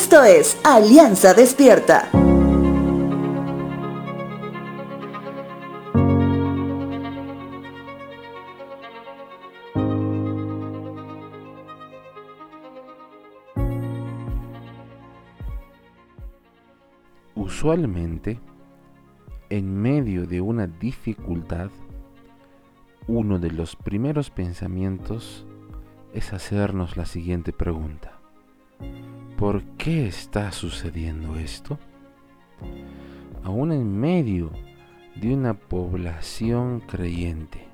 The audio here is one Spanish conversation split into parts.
Esto es Alianza Despierta. Usualmente, en medio de una dificultad, uno de los primeros pensamientos es hacernos la siguiente pregunta. ¿Por qué está sucediendo esto? Aún en medio de una población creyente,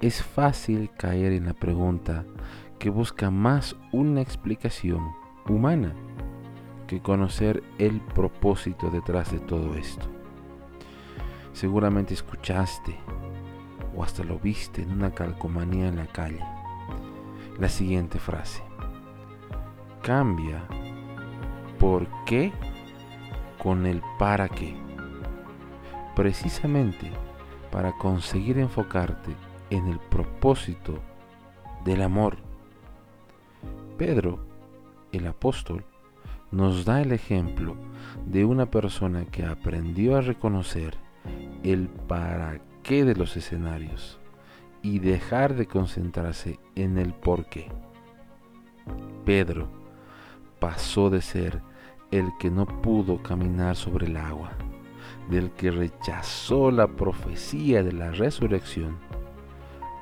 es fácil caer en la pregunta que busca más una explicación humana que conocer el propósito detrás de todo esto. Seguramente escuchaste o hasta lo viste en una calcomanía en la calle. La siguiente frase. Cambia por qué con el para qué. Precisamente para conseguir enfocarte en el propósito del amor. Pedro, el apóstol, nos da el ejemplo de una persona que aprendió a reconocer el para qué de los escenarios y dejar de concentrarse en el por qué. Pedro pasó de ser el que no pudo caminar sobre el agua, del que rechazó la profecía de la resurrección,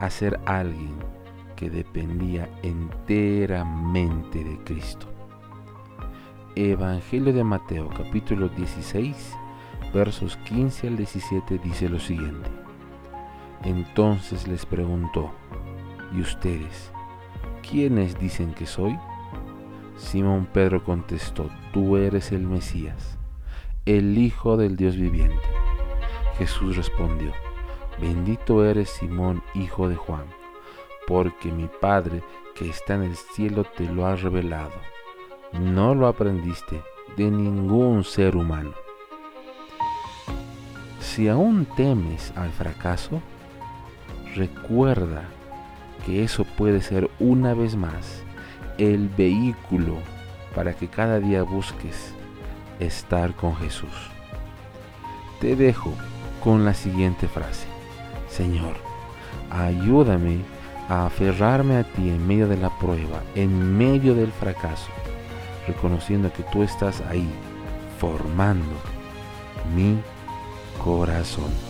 a ser alguien que dependía enteramente de Cristo. Evangelio de Mateo capítulo 16 versos 15 al 17 dice lo siguiente. Entonces les preguntó, ¿y ustedes? ¿Quiénes dicen que soy? Simón Pedro contestó, tú eres el Mesías, el Hijo del Dios viviente. Jesús respondió, bendito eres Simón, hijo de Juan, porque mi Padre que está en el cielo te lo ha revelado. No lo aprendiste de ningún ser humano. Si aún temes al fracaso, recuerda que eso puede ser una vez más el vehículo para que cada día busques estar con Jesús. Te dejo con la siguiente frase. Señor, ayúdame a aferrarme a ti en medio de la prueba, en medio del fracaso, reconociendo que tú estás ahí formando mi corazón.